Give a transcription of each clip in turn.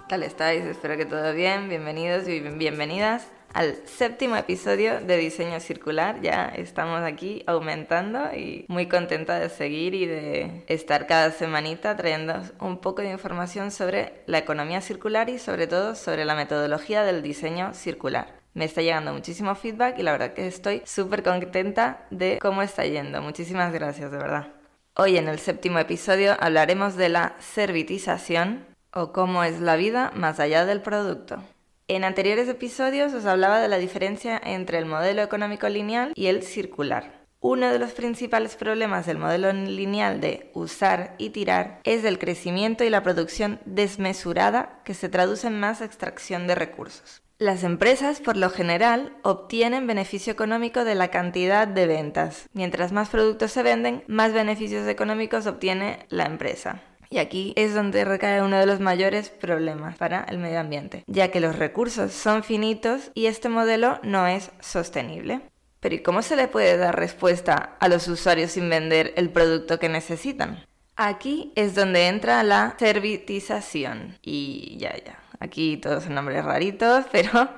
¿qué tal estáis? Espero que todo bien. Bienvenidos y bienvenidas al séptimo episodio de Diseño Circular. Ya estamos aquí aumentando y muy contenta de seguir y de estar cada semanita trayendo un poco de información sobre la economía circular y sobre todo sobre la metodología del diseño circular. Me está llegando muchísimo feedback y la verdad que estoy súper contenta de cómo está yendo. Muchísimas gracias, de verdad. Hoy en el séptimo episodio hablaremos de la servitización o cómo es la vida más allá del producto. En anteriores episodios os hablaba de la diferencia entre el modelo económico lineal y el circular. Uno de los principales problemas del modelo lineal de usar y tirar es el crecimiento y la producción desmesurada que se traduce en más extracción de recursos. Las empresas, por lo general, obtienen beneficio económico de la cantidad de ventas. Mientras más productos se venden, más beneficios económicos obtiene la empresa. Y aquí es donde recae uno de los mayores problemas para el medio ambiente, ya que los recursos son finitos y este modelo no es sostenible. Pero ¿y cómo se le puede dar respuesta a los usuarios sin vender el producto que necesitan? Aquí es donde entra la servitización. Y ya, ya. Aquí todos son nombres raritos, pero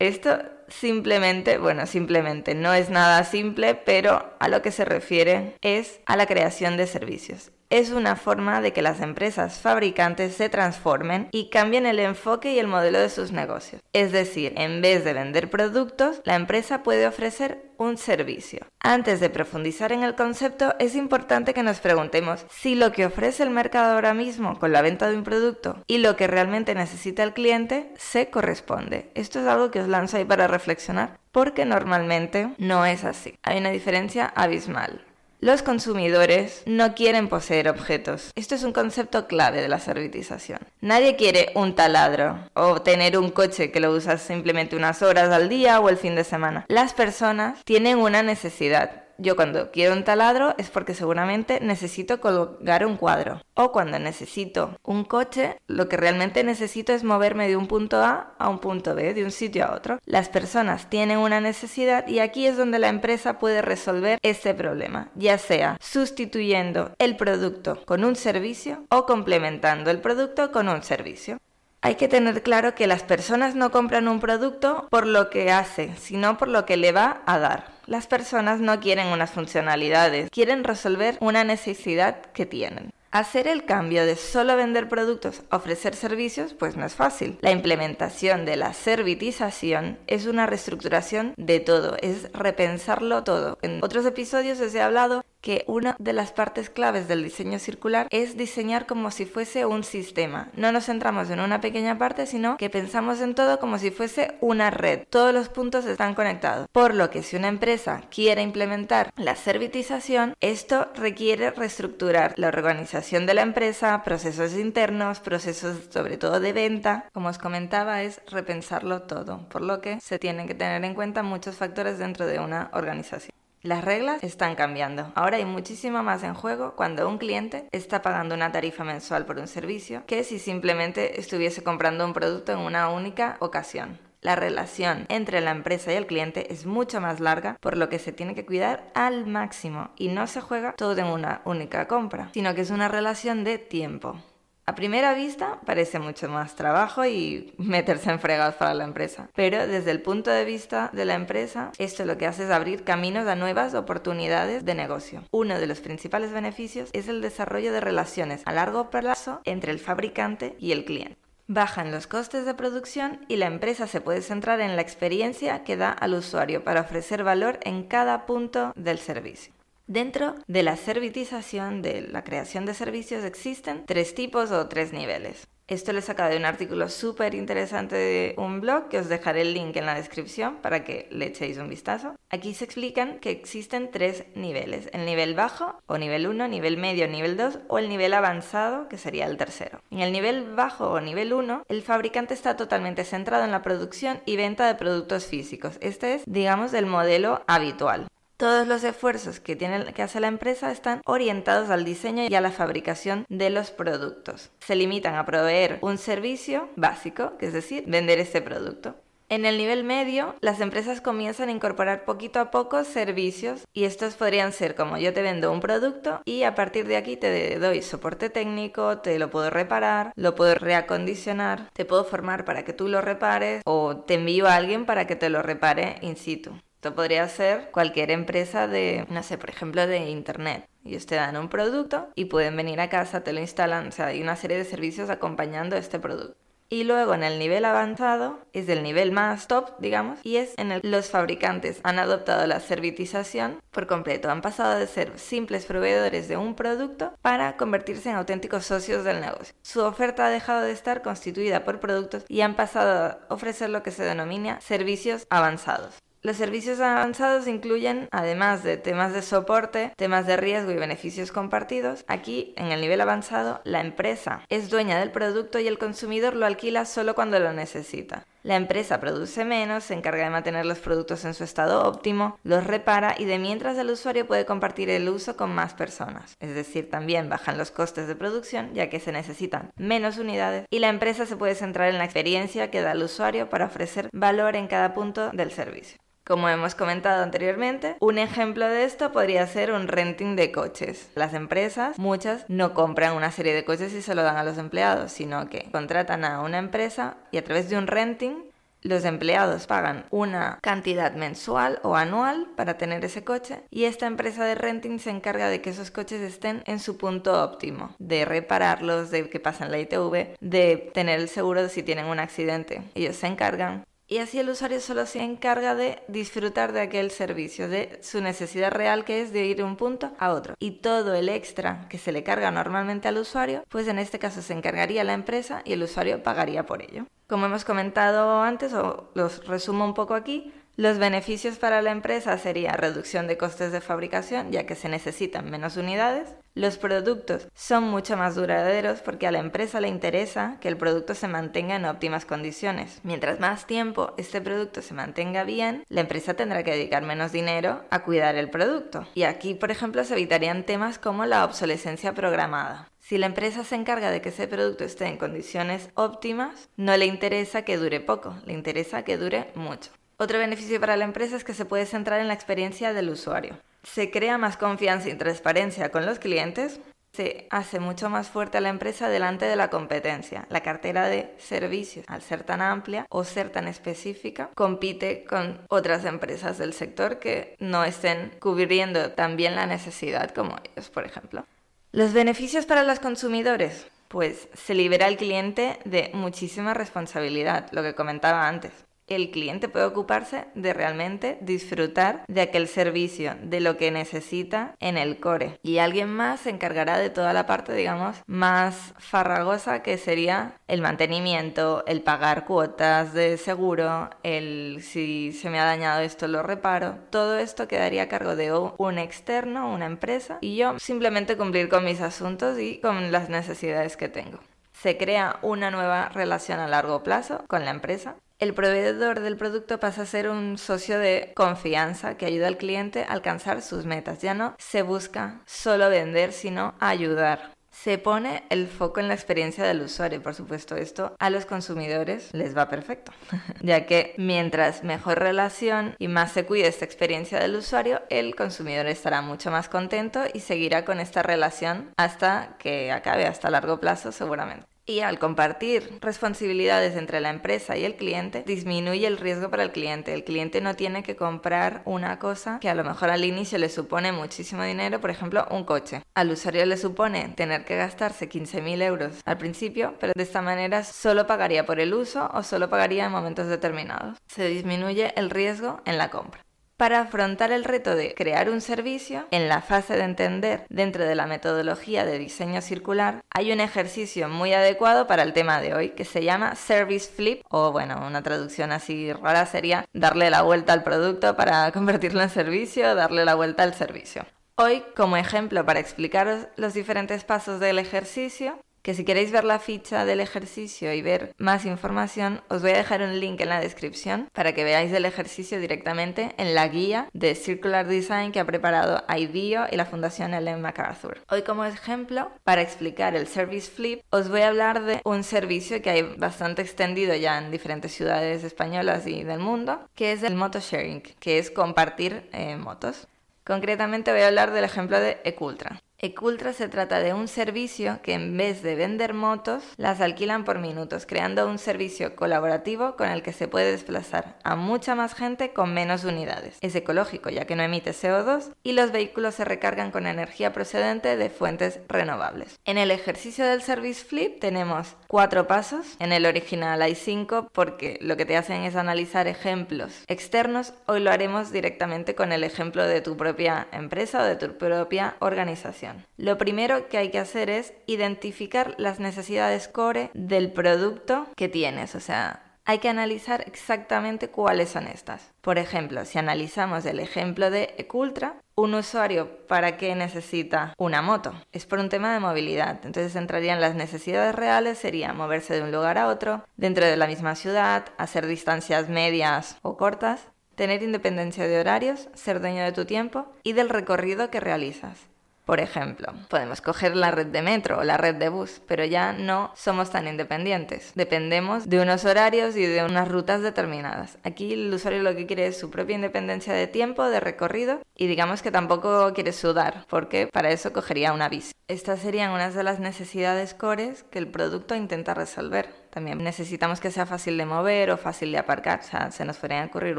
esto simplemente, bueno, simplemente no es nada simple, pero a lo que se refiere es a la creación de servicios es una forma de que las empresas fabricantes se transformen y cambien el enfoque y el modelo de sus negocios. Es decir, en vez de vender productos, la empresa puede ofrecer un servicio. Antes de profundizar en el concepto, es importante que nos preguntemos si lo que ofrece el mercado ahora mismo con la venta de un producto y lo que realmente necesita el cliente se corresponde. Esto es algo que os lanzo ahí para reflexionar porque normalmente no es así. Hay una diferencia abismal. Los consumidores no quieren poseer objetos. Esto es un concepto clave de la servitización. Nadie quiere un taladro o tener un coche que lo usas simplemente unas horas al día o el fin de semana. Las personas tienen una necesidad yo cuando quiero un taladro es porque seguramente necesito colgar un cuadro. O cuando necesito un coche, lo que realmente necesito es moverme de un punto A a un punto B, de un sitio a otro. Las personas tienen una necesidad y aquí es donde la empresa puede resolver ese problema, ya sea sustituyendo el producto con un servicio o complementando el producto con un servicio. Hay que tener claro que las personas no compran un producto por lo que hace, sino por lo que le va a dar. Las personas no quieren unas funcionalidades, quieren resolver una necesidad que tienen. Hacer el cambio de solo vender productos a ofrecer servicios pues no es fácil. La implementación de la servitización es una reestructuración de todo, es repensarlo todo. En otros episodios os he hablado que una de las partes claves del diseño circular es diseñar como si fuese un sistema. No nos centramos en una pequeña parte, sino que pensamos en todo como si fuese una red. Todos los puntos están conectados. Por lo que si una empresa quiere implementar la servitización, esto requiere reestructurar la organización de la empresa, procesos internos, procesos sobre todo de venta. Como os comentaba, es repensarlo todo, por lo que se tienen que tener en cuenta muchos factores dentro de una organización. Las reglas están cambiando. Ahora hay muchísimo más en juego cuando un cliente está pagando una tarifa mensual por un servicio que si simplemente estuviese comprando un producto en una única ocasión. La relación entre la empresa y el cliente es mucho más larga, por lo que se tiene que cuidar al máximo y no se juega todo en una única compra, sino que es una relación de tiempo. A primera vista parece mucho más trabajo y meterse en fregados para la empresa, pero desde el punto de vista de la empresa, esto lo que hace es abrir caminos a nuevas oportunidades de negocio. Uno de los principales beneficios es el desarrollo de relaciones a largo plazo entre el fabricante y el cliente. Bajan los costes de producción y la empresa se puede centrar en la experiencia que da al usuario para ofrecer valor en cada punto del servicio. Dentro de la servitización, de la creación de servicios, existen tres tipos o tres niveles. Esto lo he sacado de un artículo súper interesante de un blog que os dejaré el link en la descripción para que le echéis un vistazo. Aquí se explican que existen tres niveles, el nivel bajo o nivel 1, nivel medio, nivel 2 o el nivel avanzado que sería el tercero. En el nivel bajo o nivel 1, el fabricante está totalmente centrado en la producción y venta de productos físicos. Este es, digamos, el modelo habitual. Todos los esfuerzos que, tiene, que hace la empresa están orientados al diseño y a la fabricación de los productos. Se limitan a proveer un servicio básico, que es decir, vender este producto. En el nivel medio, las empresas comienzan a incorporar poquito a poco servicios y estos podrían ser como yo te vendo un producto y a partir de aquí te doy soporte técnico, te lo puedo reparar, lo puedo reacondicionar, te puedo formar para que tú lo repares o te envío a alguien para que te lo repare in situ. Esto podría ser cualquier empresa de, no sé, por ejemplo, de Internet. Ellos te dan un producto y pueden venir a casa, te lo instalan, o sea, hay una serie de servicios acompañando este producto. Y luego en el nivel avanzado es el nivel más top, digamos, y es en el que los fabricantes han adoptado la servitización por completo. Han pasado de ser simples proveedores de un producto para convertirse en auténticos socios del negocio. Su oferta ha dejado de estar constituida por productos y han pasado a ofrecer lo que se denomina servicios avanzados. Los servicios avanzados incluyen, además de temas de soporte, temas de riesgo y beneficios compartidos. Aquí, en el nivel avanzado, la empresa es dueña del producto y el consumidor lo alquila solo cuando lo necesita. La empresa produce menos, se encarga de mantener los productos en su estado óptimo, los repara y de mientras el usuario puede compartir el uso con más personas. Es decir, también bajan los costes de producción ya que se necesitan menos unidades y la empresa se puede centrar en la experiencia que da al usuario para ofrecer valor en cada punto del servicio. Como hemos comentado anteriormente, un ejemplo de esto podría ser un renting de coches. Las empresas, muchas, no compran una serie de coches y se lo dan a los empleados, sino que contratan a una empresa y a través de un renting los empleados pagan una cantidad mensual o anual para tener ese coche y esta empresa de renting se encarga de que esos coches estén en su punto óptimo, de repararlos, de que pasen la ITV, de tener el seguro de si tienen un accidente. Ellos se encargan y así el usuario solo se encarga de disfrutar de aquel servicio, de su necesidad real que es de ir de un punto a otro. Y todo el extra que se le carga normalmente al usuario, pues en este caso se encargaría la empresa y el usuario pagaría por ello. Como hemos comentado antes, o los resumo un poco aquí, los beneficios para la empresa sería reducción de costes de fabricación, ya que se necesitan menos unidades. Los productos son mucho más duraderos porque a la empresa le interesa que el producto se mantenga en óptimas condiciones. Mientras más tiempo este producto se mantenga bien, la empresa tendrá que dedicar menos dinero a cuidar el producto. Y aquí, por ejemplo, se evitarían temas como la obsolescencia programada. Si la empresa se encarga de que ese producto esté en condiciones óptimas, no le interesa que dure poco, le interesa que dure mucho. Otro beneficio para la empresa es que se puede centrar en la experiencia del usuario. Se crea más confianza y transparencia con los clientes, se hace mucho más fuerte a la empresa delante de la competencia. La cartera de servicios, al ser tan amplia o ser tan específica, compite con otras empresas del sector que no estén cubriendo tan bien la necesidad como ellos, por ejemplo. Los beneficios para los consumidores. Pues se libera al cliente de muchísima responsabilidad, lo que comentaba antes el cliente puede ocuparse de realmente disfrutar de aquel servicio, de lo que necesita en el core. Y alguien más se encargará de toda la parte, digamos, más farragosa que sería el mantenimiento, el pagar cuotas de seguro, el si se me ha dañado esto lo reparo. Todo esto quedaría a cargo de un externo, una empresa, y yo simplemente cumplir con mis asuntos y con las necesidades que tengo se crea una nueva relación a largo plazo con la empresa el proveedor del producto pasa a ser un socio de confianza que ayuda al cliente a alcanzar sus metas. Ya no se busca solo vender, sino ayudar. Se pone el foco en la experiencia del usuario. Por supuesto, esto a los consumidores les va perfecto, ya que mientras mejor relación y más se cuide esta experiencia del usuario, el consumidor estará mucho más contento y seguirá con esta relación hasta que acabe, hasta largo plazo seguramente. Y al compartir responsabilidades entre la empresa y el cliente, disminuye el riesgo para el cliente. El cliente no tiene que comprar una cosa que a lo mejor al inicio le supone muchísimo dinero, por ejemplo, un coche. Al usuario le supone tener que gastarse 15.000 euros al principio, pero de esta manera solo pagaría por el uso o solo pagaría en momentos determinados. Se disminuye el riesgo en la compra. Para afrontar el reto de crear un servicio, en la fase de entender dentro de la metodología de diseño circular, hay un ejercicio muy adecuado para el tema de hoy que se llama Service Flip, o bueno, una traducción así rara sería darle la vuelta al producto para convertirlo en servicio, darle la vuelta al servicio. Hoy, como ejemplo para explicaros los diferentes pasos del ejercicio, que si queréis ver la ficha del ejercicio y ver más información, os voy a dejar un link en la descripción para que veáis el ejercicio directamente en la guía de Circular Design que ha preparado IDEO y la Fundación Ellen MacArthur. Hoy como ejemplo, para explicar el Service Flip, os voy a hablar de un servicio que hay bastante extendido ya en diferentes ciudades españolas y del mundo, que es el moto sharing, que es compartir eh, motos. Concretamente voy a hablar del ejemplo de Ecultra. Ecultra se trata de un servicio que en vez de vender motos, las alquilan por minutos, creando un servicio colaborativo con el que se puede desplazar a mucha más gente con menos unidades. Es ecológico ya que no emite CO2 y los vehículos se recargan con energía procedente de fuentes renovables. En el ejercicio del Service Flip tenemos cuatro pasos. En el original hay cinco porque lo que te hacen es analizar ejemplos externos. Hoy lo haremos directamente con el ejemplo de tu propia empresa o de tu propia organización. Lo primero que hay que hacer es identificar las necesidades core del producto que tienes, o sea, hay que analizar exactamente cuáles son estas. Por ejemplo, si analizamos el ejemplo de Ecultra, un usuario para qué necesita una moto? Es por un tema de movilidad. Entonces entrarían las necesidades reales, sería moverse de un lugar a otro, dentro de la misma ciudad, hacer distancias medias o cortas, tener independencia de horarios, ser dueño de tu tiempo y del recorrido que realizas. Por ejemplo, podemos coger la red de metro o la red de bus, pero ya no somos tan independientes. Dependemos de unos horarios y de unas rutas determinadas. Aquí el usuario lo que quiere es su propia independencia de tiempo, de recorrido y digamos que tampoco quiere sudar, porque para eso cogería una bici. Estas serían unas de las necesidades cores que el producto intenta resolver. También necesitamos que sea fácil de mover o fácil de aparcar, o sea, se nos podrían ocurrir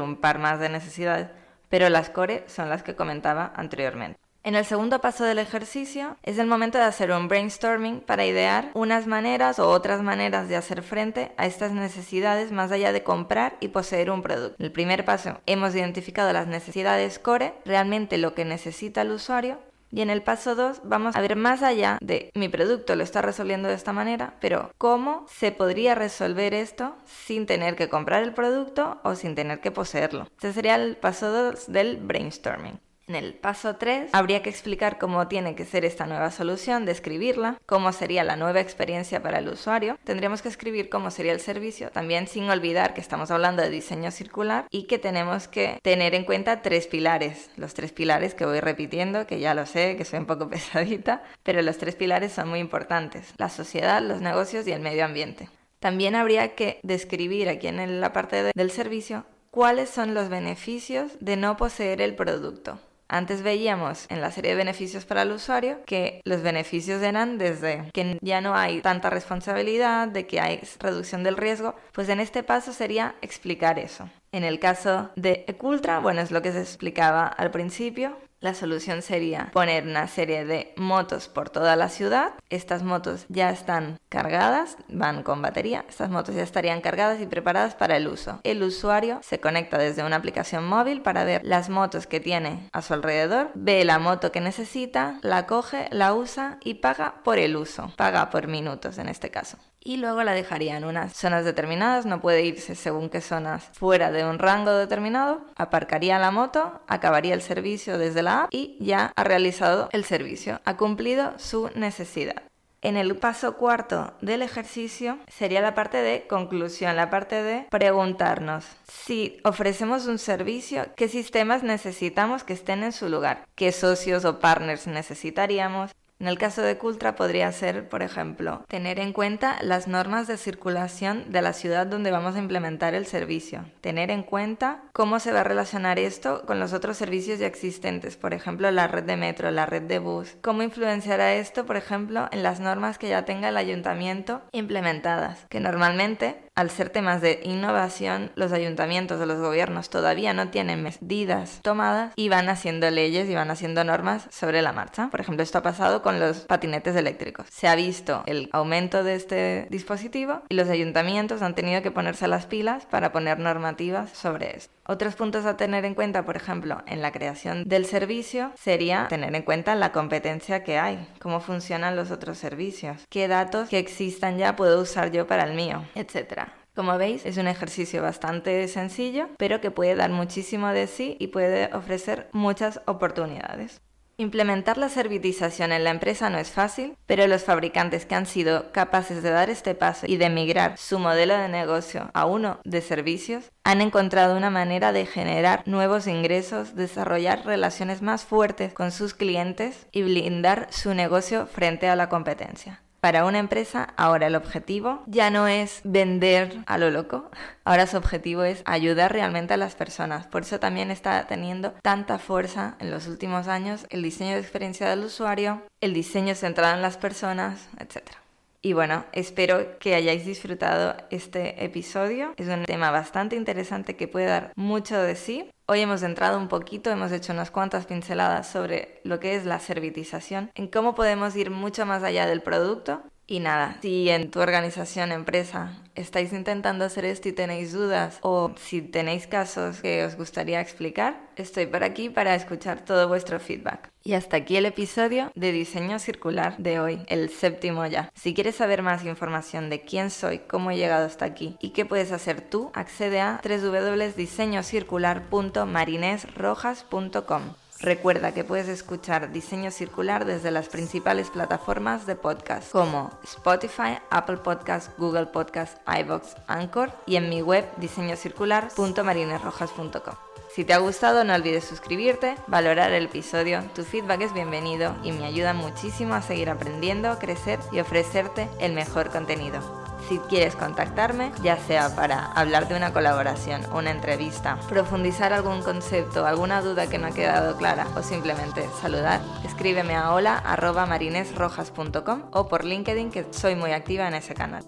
un par más de necesidades, pero las core son las que comentaba anteriormente. En el segundo paso del ejercicio es el momento de hacer un brainstorming para idear unas maneras o otras maneras de hacer frente a estas necesidades más allá de comprar y poseer un producto. El primer paso hemos identificado las necesidades core, realmente lo que necesita el usuario, y en el paso 2 vamos a ver más allá de mi producto lo está resolviendo de esta manera, pero cómo se podría resolver esto sin tener que comprar el producto o sin tener que poseerlo. Este sería el paso 2 del brainstorming. En el paso 3 habría que explicar cómo tiene que ser esta nueva solución, describirla, cómo sería la nueva experiencia para el usuario. Tendríamos que escribir cómo sería el servicio, también sin olvidar que estamos hablando de diseño circular y que tenemos que tener en cuenta tres pilares. Los tres pilares que voy repitiendo, que ya lo sé, que soy un poco pesadita, pero los tres pilares son muy importantes. La sociedad, los negocios y el medio ambiente. También habría que describir aquí en la parte del servicio cuáles son los beneficios de no poseer el producto. Antes veíamos en la serie de beneficios para el usuario que los beneficios eran desde que ya no hay tanta responsabilidad, de que hay reducción del riesgo, pues en este paso sería explicar eso. En el caso de Ecultra, bueno, es lo que se explicaba al principio, la solución sería poner una serie de motos por toda la ciudad. Estas motos ya están cargadas, van con batería. Estas motos ya estarían cargadas y preparadas para el uso. El usuario se conecta desde una aplicación móvil para ver las motos que tiene a su alrededor, ve la moto que necesita, la coge, la usa y paga por el uso. Paga por minutos en este caso y luego la dejaría en unas zonas determinadas, no puede irse según qué zonas fuera de un rango determinado, aparcaría la moto, acabaría el servicio desde la app y ya ha realizado el servicio, ha cumplido su necesidad. En el paso cuarto del ejercicio sería la parte de conclusión, la parte de preguntarnos. Si ofrecemos un servicio, qué sistemas necesitamos que estén en su lugar, qué socios o partners necesitaríamos, en el caso de Cultra podría ser, por ejemplo, tener en cuenta las normas de circulación de la ciudad donde vamos a implementar el servicio, tener en cuenta cómo se va a relacionar esto con los otros servicios ya existentes, por ejemplo, la red de metro, la red de bus, cómo influenciará esto, por ejemplo, en las normas que ya tenga el ayuntamiento implementadas, que normalmente al ser temas de innovación, los ayuntamientos o los gobiernos todavía no tienen medidas tomadas y van haciendo leyes y van haciendo normas sobre la marcha. Por ejemplo, esto ha pasado con los patinetes eléctricos. Se ha visto el aumento de este dispositivo y los ayuntamientos han tenido que ponerse las pilas para poner normativas sobre esto. Otros puntos a tener en cuenta, por ejemplo, en la creación del servicio, sería tener en cuenta la competencia que hay, cómo funcionan los otros servicios, qué datos que existan ya puedo usar yo para el mío, etc. Como veis, es un ejercicio bastante sencillo, pero que puede dar muchísimo de sí y puede ofrecer muchas oportunidades. Implementar la servitización en la empresa no es fácil, pero los fabricantes que han sido capaces de dar este paso y de migrar su modelo de negocio a uno de servicios han encontrado una manera de generar nuevos ingresos, desarrollar relaciones más fuertes con sus clientes y blindar su negocio frente a la competencia para una empresa, ahora el objetivo ya no es vender a lo loco, ahora su objetivo es ayudar realmente a las personas. Por eso también está teniendo tanta fuerza en los últimos años el diseño de experiencia del usuario, el diseño centrado en las personas, etc. Y bueno, espero que hayáis disfrutado este episodio. Es un tema bastante interesante que puede dar mucho de sí. Hoy hemos entrado un poquito, hemos hecho unas cuantas pinceladas sobre lo que es la servitización, en cómo podemos ir mucho más allá del producto y nada, si en tu organización, empresa, estáis intentando hacer esto y tenéis dudas o si tenéis casos que os gustaría explicar, estoy por aquí para escuchar todo vuestro feedback. Y hasta aquí el episodio de Diseño Circular de hoy, el séptimo ya. Si quieres saber más información de quién soy, cómo he llegado hasta aquí y qué puedes hacer tú, accede a www.diseñocircular.marinesrojas.com. Recuerda que puedes escuchar Diseño Circular desde las principales plataformas de podcast como Spotify, Apple Podcasts, Google Podcasts, iBox, Anchor y en mi web diseñocircular.marinesrojas.com. Si te ha gustado no olvides suscribirte, valorar el episodio, tu feedback es bienvenido y me ayuda muchísimo a seguir aprendiendo, crecer y ofrecerte el mejor contenido. Si quieres contactarme, ya sea para hablar de una colaboración, una entrevista, profundizar algún concepto, alguna duda que no ha quedado clara o simplemente saludar, escríbeme a hola.marinesrojas.com o por LinkedIn que soy muy activa en ese canal.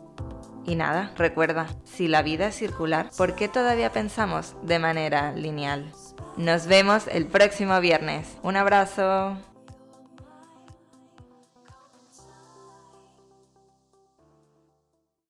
Y nada, recuerda, si la vida es circular, ¿por qué todavía pensamos de manera lineal? Nos vemos el próximo viernes. Un abrazo.